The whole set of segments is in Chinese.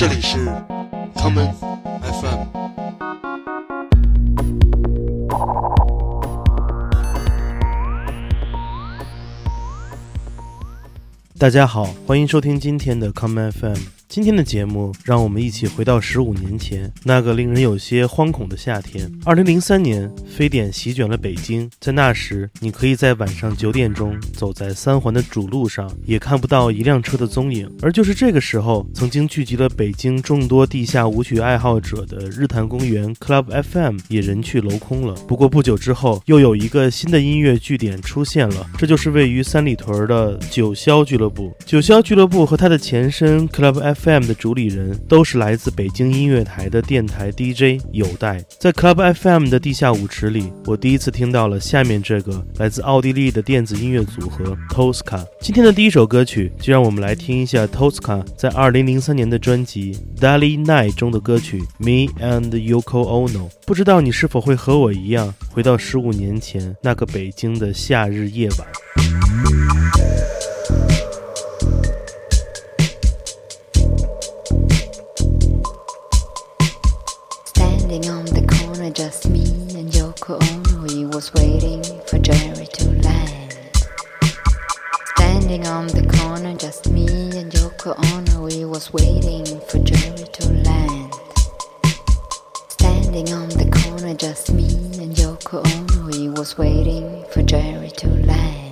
这里是 common FM。大家好，欢迎收听今天的 common FM。今天的节目，让我们一起回到十五年前那个令人有些惶恐的夏天。二零零三年，非典席卷了北京。在那时，你可以在晚上九点钟走在三环的主路上，也看不到一辆车的踪影。而就是这个时候，曾经聚集了北京众多地下舞曲爱好者的日坛公园 Club FM 也人去楼空了。不过不久之后，又有一个新的音乐据点出现了，这就是位于三里屯的九霄俱乐部。九霄俱乐部和它的前身 Club F。FM 的主理人都是来自北京音乐台的电台 DJ 有待。在 Club FM 的地下舞池里，我第一次听到了下面这个来自奥地利的电子音乐组合 Tosca。今天的第一首歌曲，就让我们来听一下 Tosca 在2003年的专辑《Daily Night》中的歌曲《Me and Yoko Ono》。不知道你是否会和我一样，回到十五年前那个北京的夏日夜晚。Waiting for Jerry to land. Standing on the corner, just me and Yoko Ono. we was waiting for Jerry to land. Standing on the corner, just me and Yoko Ono. He was waiting for Jerry to land.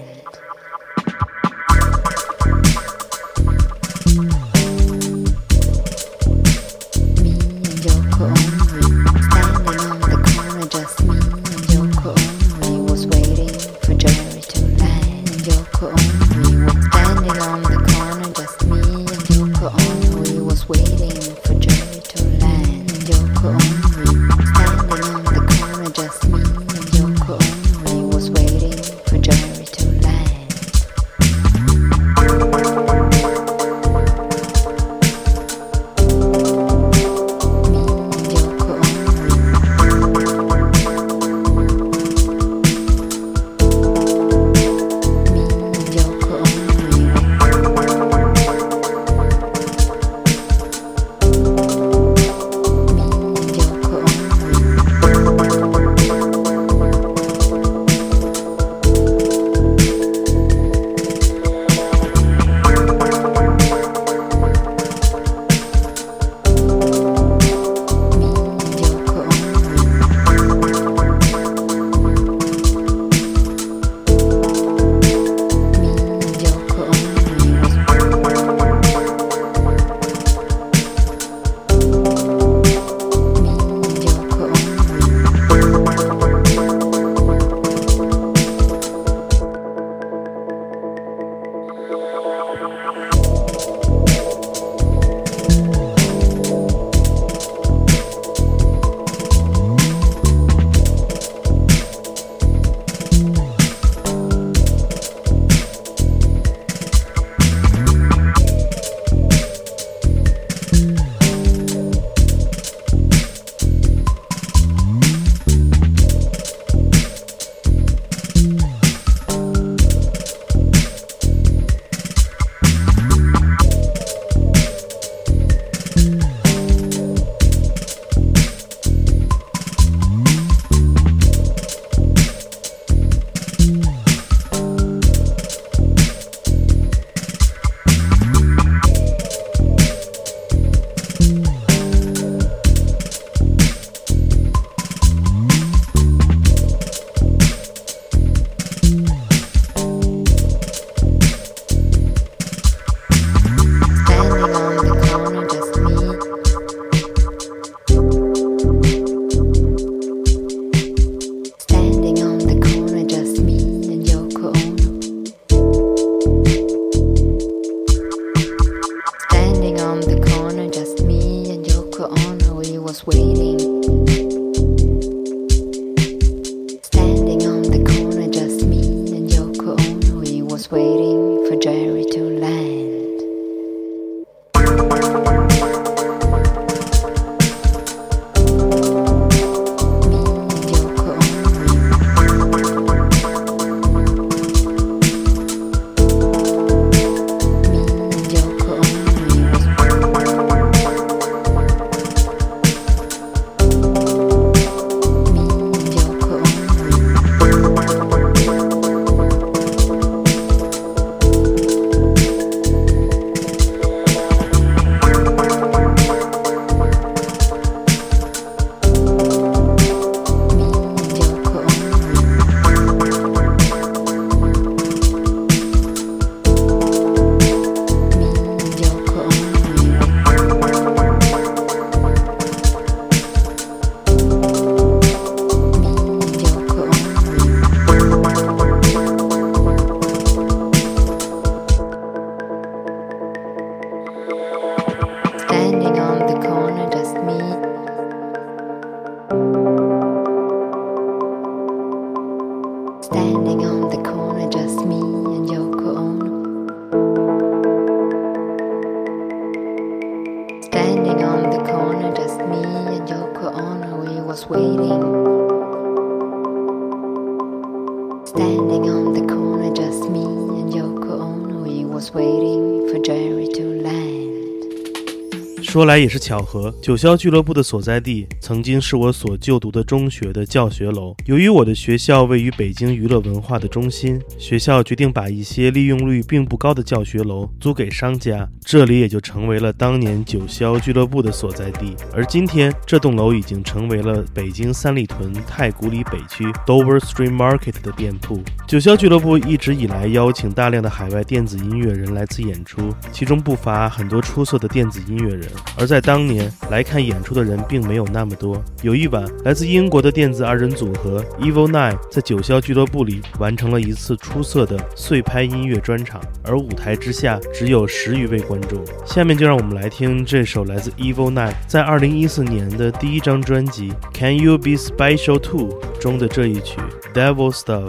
说来也是巧合，九霄俱乐部的所在地曾经是我所就读的中学的教学楼。由于我的学校位于北京娱乐文化的中心，学校决定把一些利用率并不高的教学楼租给商家，这里也就成为了当年九霄俱乐部的所在地。而今天，这栋楼已经成为了北京三里屯太古里北区 Dover Street Market 的店铺。九霄俱乐部一直以来邀请大量的海外电子音乐人来此演出，其中不乏很多出色的电子音乐人。而在当年来看演出的人并没有那么多。有一晚，来自英国的电子二人组合 Evil Nine 在九霄俱乐部里完成了一次出色的碎拍音乐专场，而舞台之下只有十余位观众。下面就让我们来听这首来自 Evil Nine 在2014年的第一张专辑《Can You Be Special Too》中的这一曲《Devil Stuff》。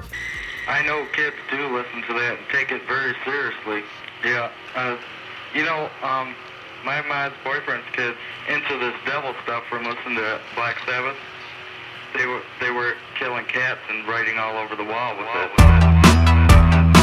I know kids do listen to that and take it very seriously. Yeah, uh, you know, um, my mom's boyfriend's kids into this devil stuff from listening to Black Sabbath. They were they were killing cats and writing all over the wall with it.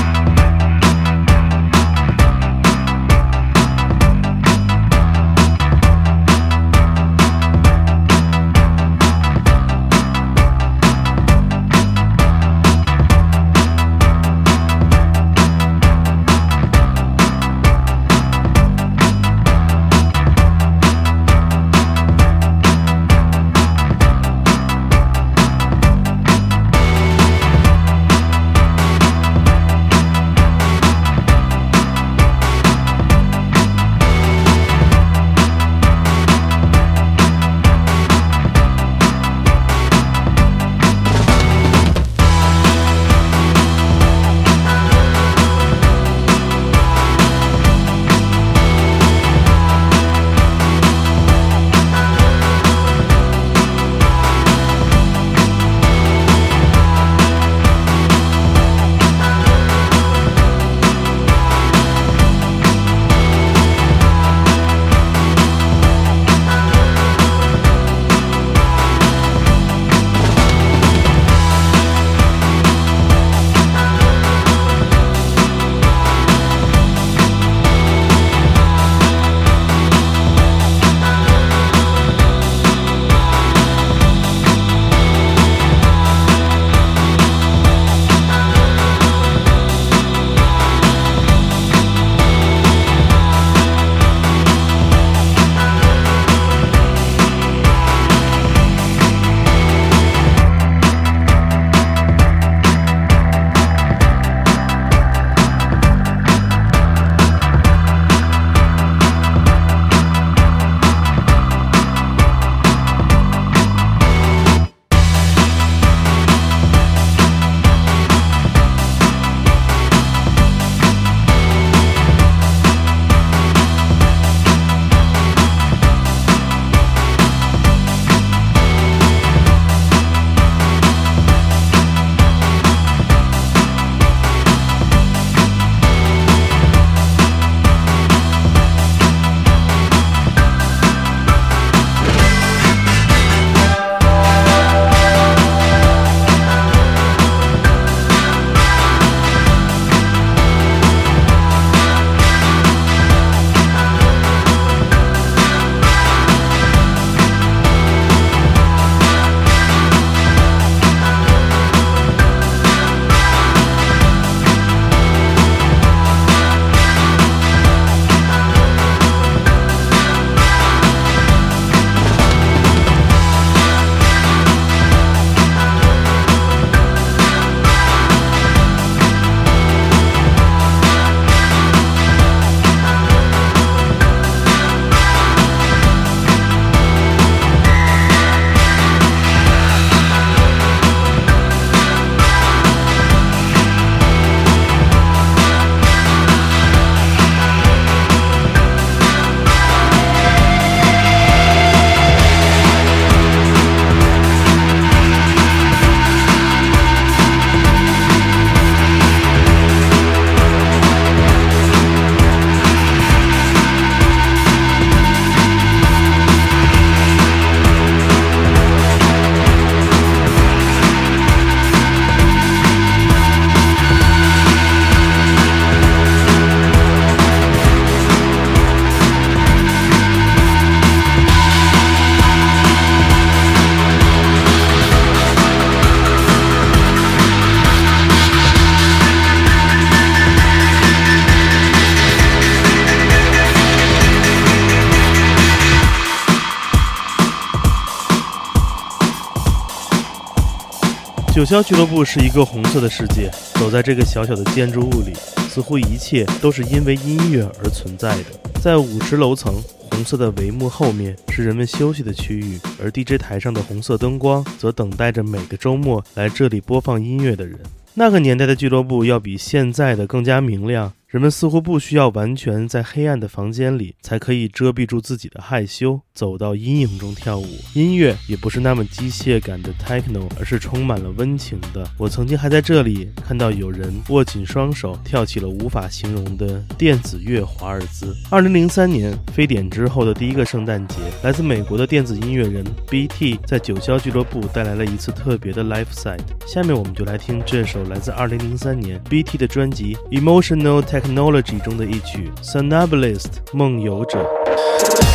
霄俱乐部是一个红色的世界，走在这个小小的建筑物里，似乎一切都是因为音乐而存在的。在五十楼层，红色的帷幕后面是人们休息的区域，而 DJ 台上的红色灯光则等待着每个周末来这里播放音乐的人。那个年代的俱乐部要比现在的更加明亮。人们似乎不需要完全在黑暗的房间里才可以遮蔽住自己的害羞，走到阴影中跳舞。音乐也不是那么机械感的 techno，而是充满了温情的。我曾经还在这里看到有人握紧双手，跳起了无法形容的电子乐华尔兹。二零零三年非典之后的第一个圣诞节，来自美国的电子音乐人 BT 在九霄俱乐部带来了一次特别的 live side。下面我们就来听这首来自二零零三年 BT 的专辑 Emotional Tech。Technology 中的一曲《Somnambulist》梦游者。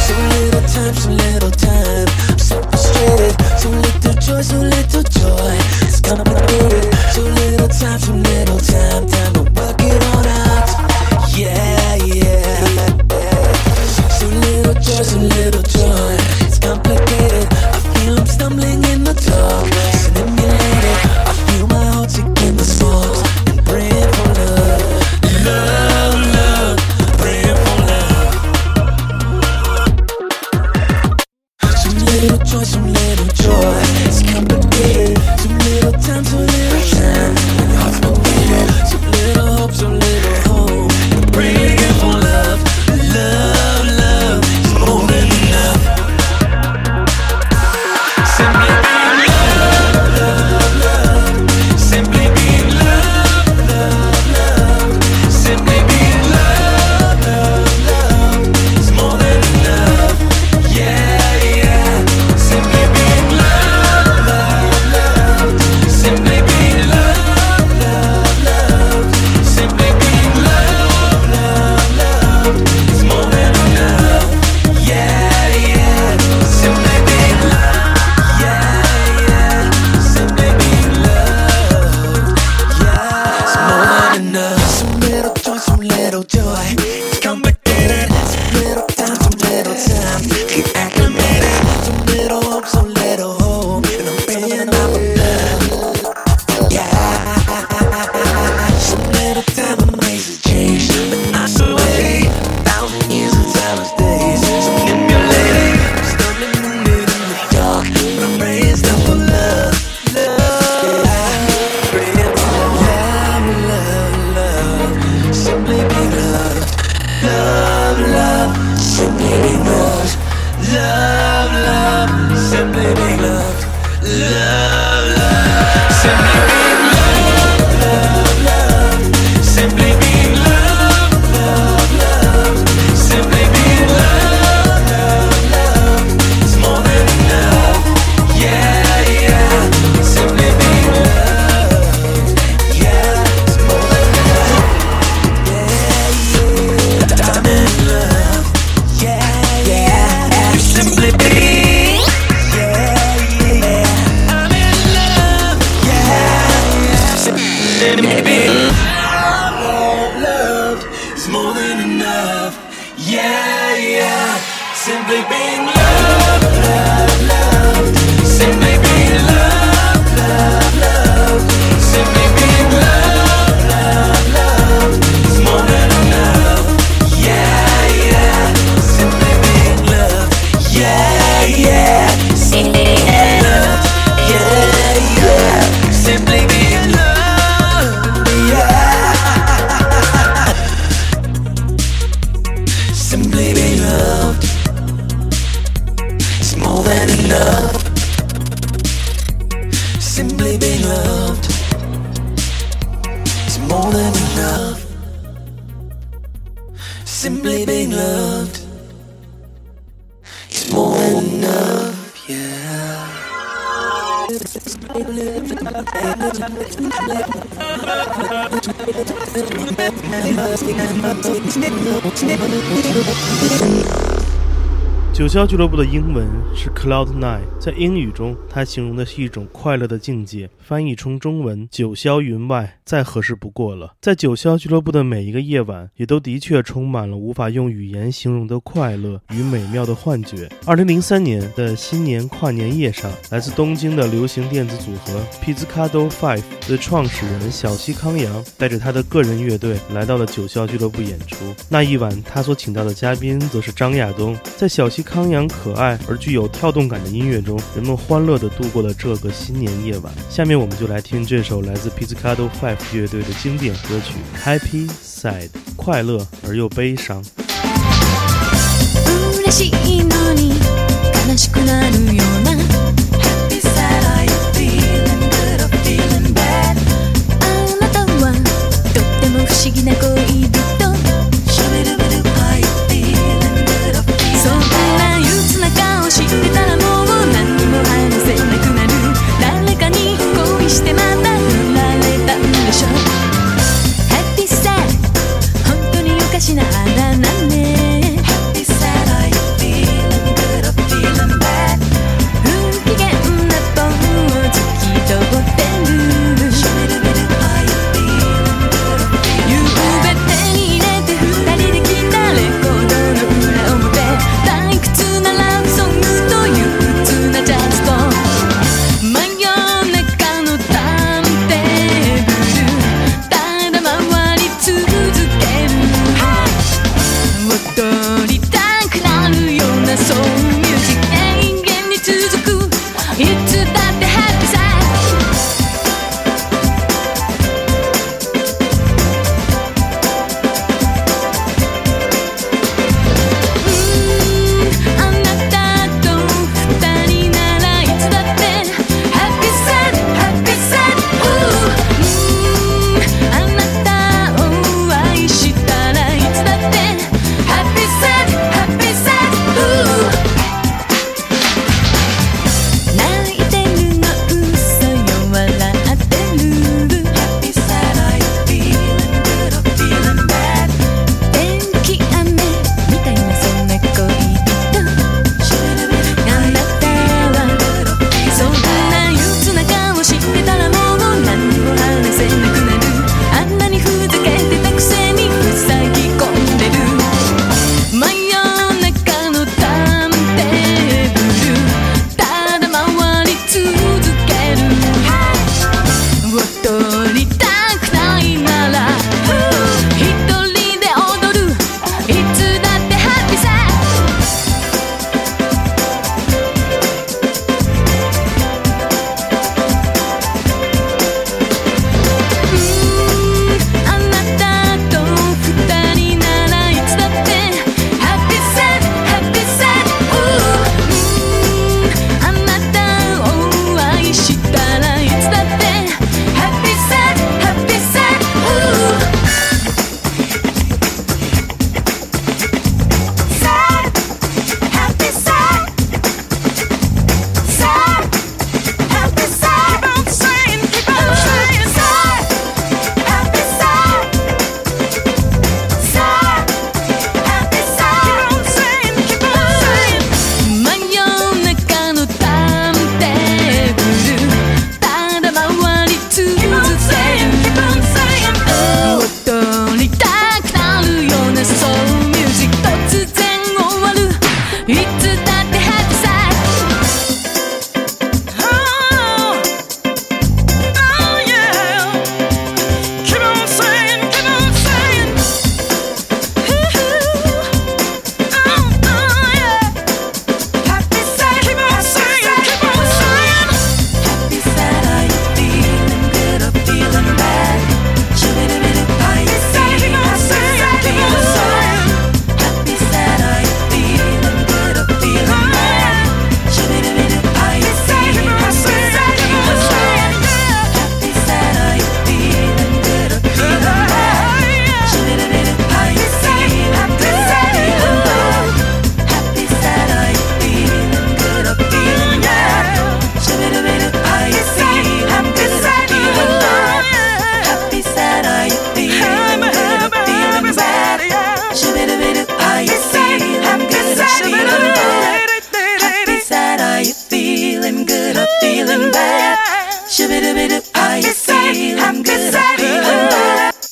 So little time, so little time. So frustrated. So little joy, so little Simply loved. Love, love. 九霄俱乐部的英文是 Cloud Nine，在英语中，它形容的是一种快乐的境界。翻译成中文“九霄云外”再合适不过了。在九霄俱乐部的每一个夜晚，也都的确充满了无法用语言形容的快乐与美妙的幻觉。二零零三年的新年跨年夜上，来自东京的流行电子组合 Pizzicato Five 的创始人小西康阳，带着他的个人乐队来到了九霄俱乐部演出。那一晚，他所请到的嘉宾则是张亚东。在小西康阳可爱而具有跳动感的音乐中，人们欢乐地度过了这个新年夜晚。下面我们就来听这首来自 Pizzicato Five 乐队的经典歌曲《Happy Sad》，快乐而又悲伤。嬉しいのに悲しくなるような Happy sad are you feeling good or feeling bad あなたはとっても不思議な恋人 しなあななん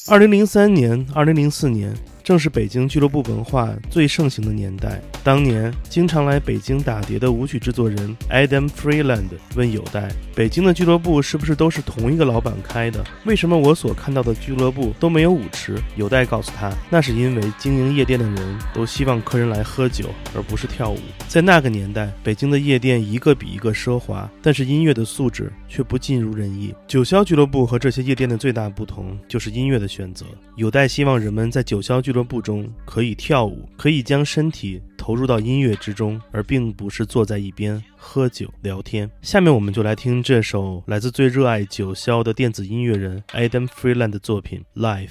二零零三年二零零四年正是北京俱乐部文化最盛行的年代。当年经常来北京打碟的舞曲制作人 Adam Freeland 问有代：“北京的俱乐部是不是都是同一个老板开的？为什么我所看到的俱乐部都没有舞池？”有代告诉他：“那是因为经营夜店的人都希望客人来喝酒，而不是跳舞。在那个年代，北京的夜店一个比一个奢华，但是音乐的素质却不尽如人意。九霄俱乐部和这些夜店的最大不同就是音乐的选择。有代希望人们在九霄俱乐不中可以跳舞，可以将身体投入到音乐之中，而并不是坐在一边喝酒聊天。下面我们就来听这首来自最热爱九霄的电子音乐人 Adam Freeland 的作品《Life》。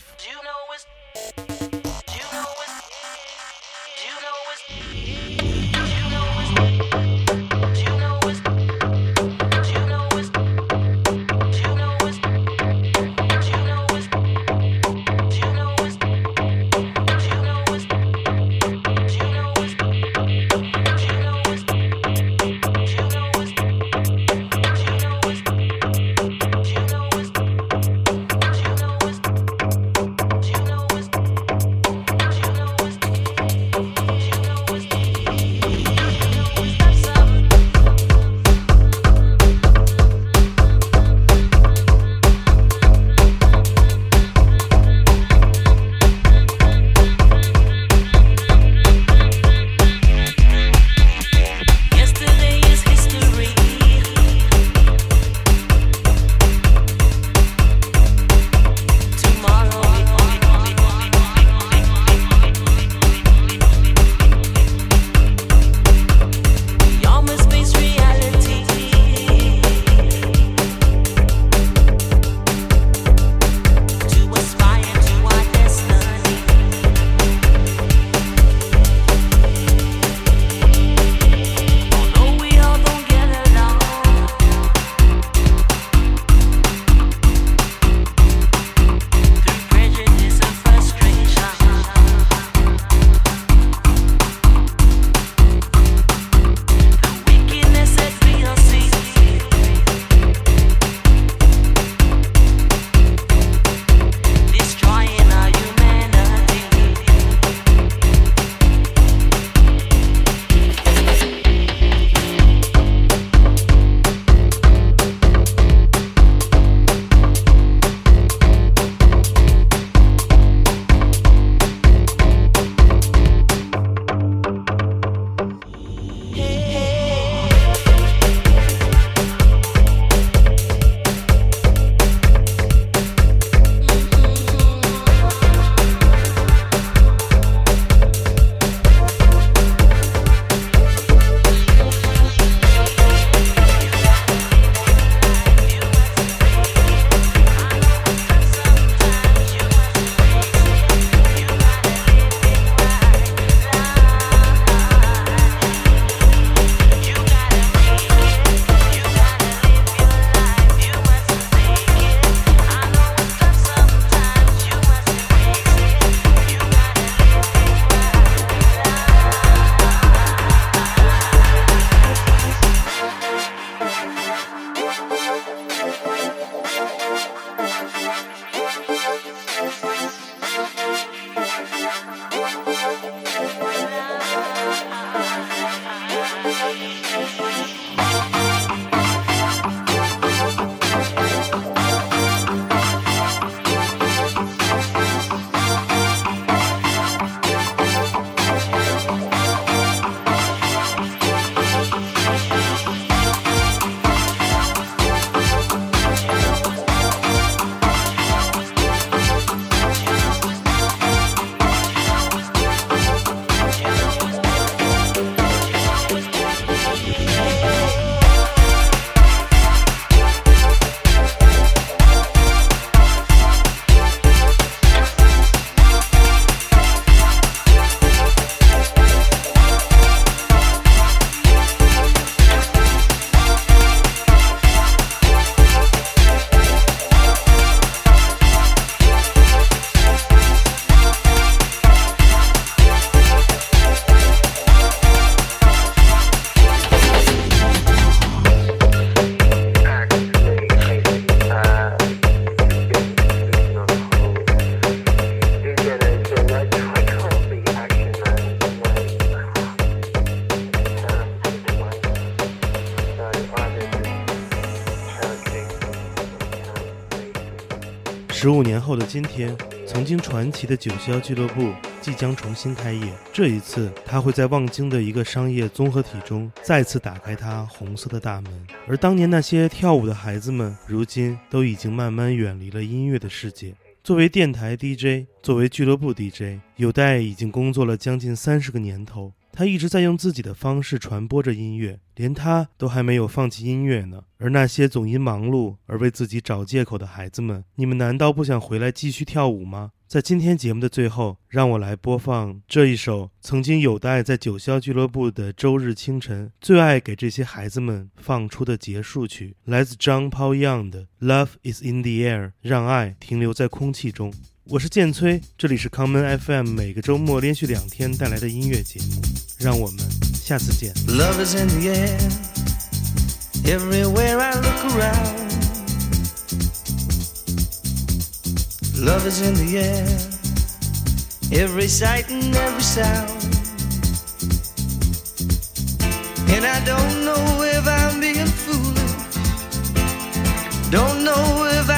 今天，曾经传奇的九霄俱乐部即将重新开业。这一次，它会在望京的一个商业综合体中再次打开它红色的大门。而当年那些跳舞的孩子们，如今都已经慢慢远离了音乐的世界。作为电台 DJ，作为俱乐部 DJ，有代已经工作了将近三十个年头。他一直在用自己的方式传播着音乐，连他都还没有放弃音乐呢。而那些总因忙碌而为自己找借口的孩子们，你们难道不想回来继续跳舞吗？在今天节目的最后，让我来播放这一首曾经有待在九霄俱乐部的周日清晨最爱给这些孩子们放出的结束曲，来自 John Paul Young 的《Love Is in the Air》，让爱停留在空气中。我是建崔，这里是康门 FM，每个周末连续两天带来的音乐节目，让我们下次见。Love is in the air. Everywhere I look around. Love is in the air. Every sight and every sound. And I don't know if I'm being foolish. Don't know if I'm.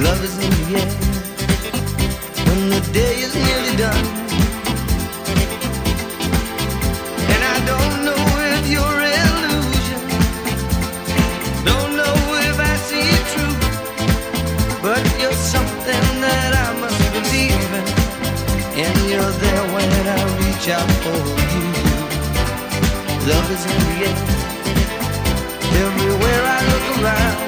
Love is in the air when the day is nearly done. And I don't know if you're illusion, don't know if I see it true, but you're something that I must believe in, and you're there when I reach out for you. Love is in the air, everywhere I look around.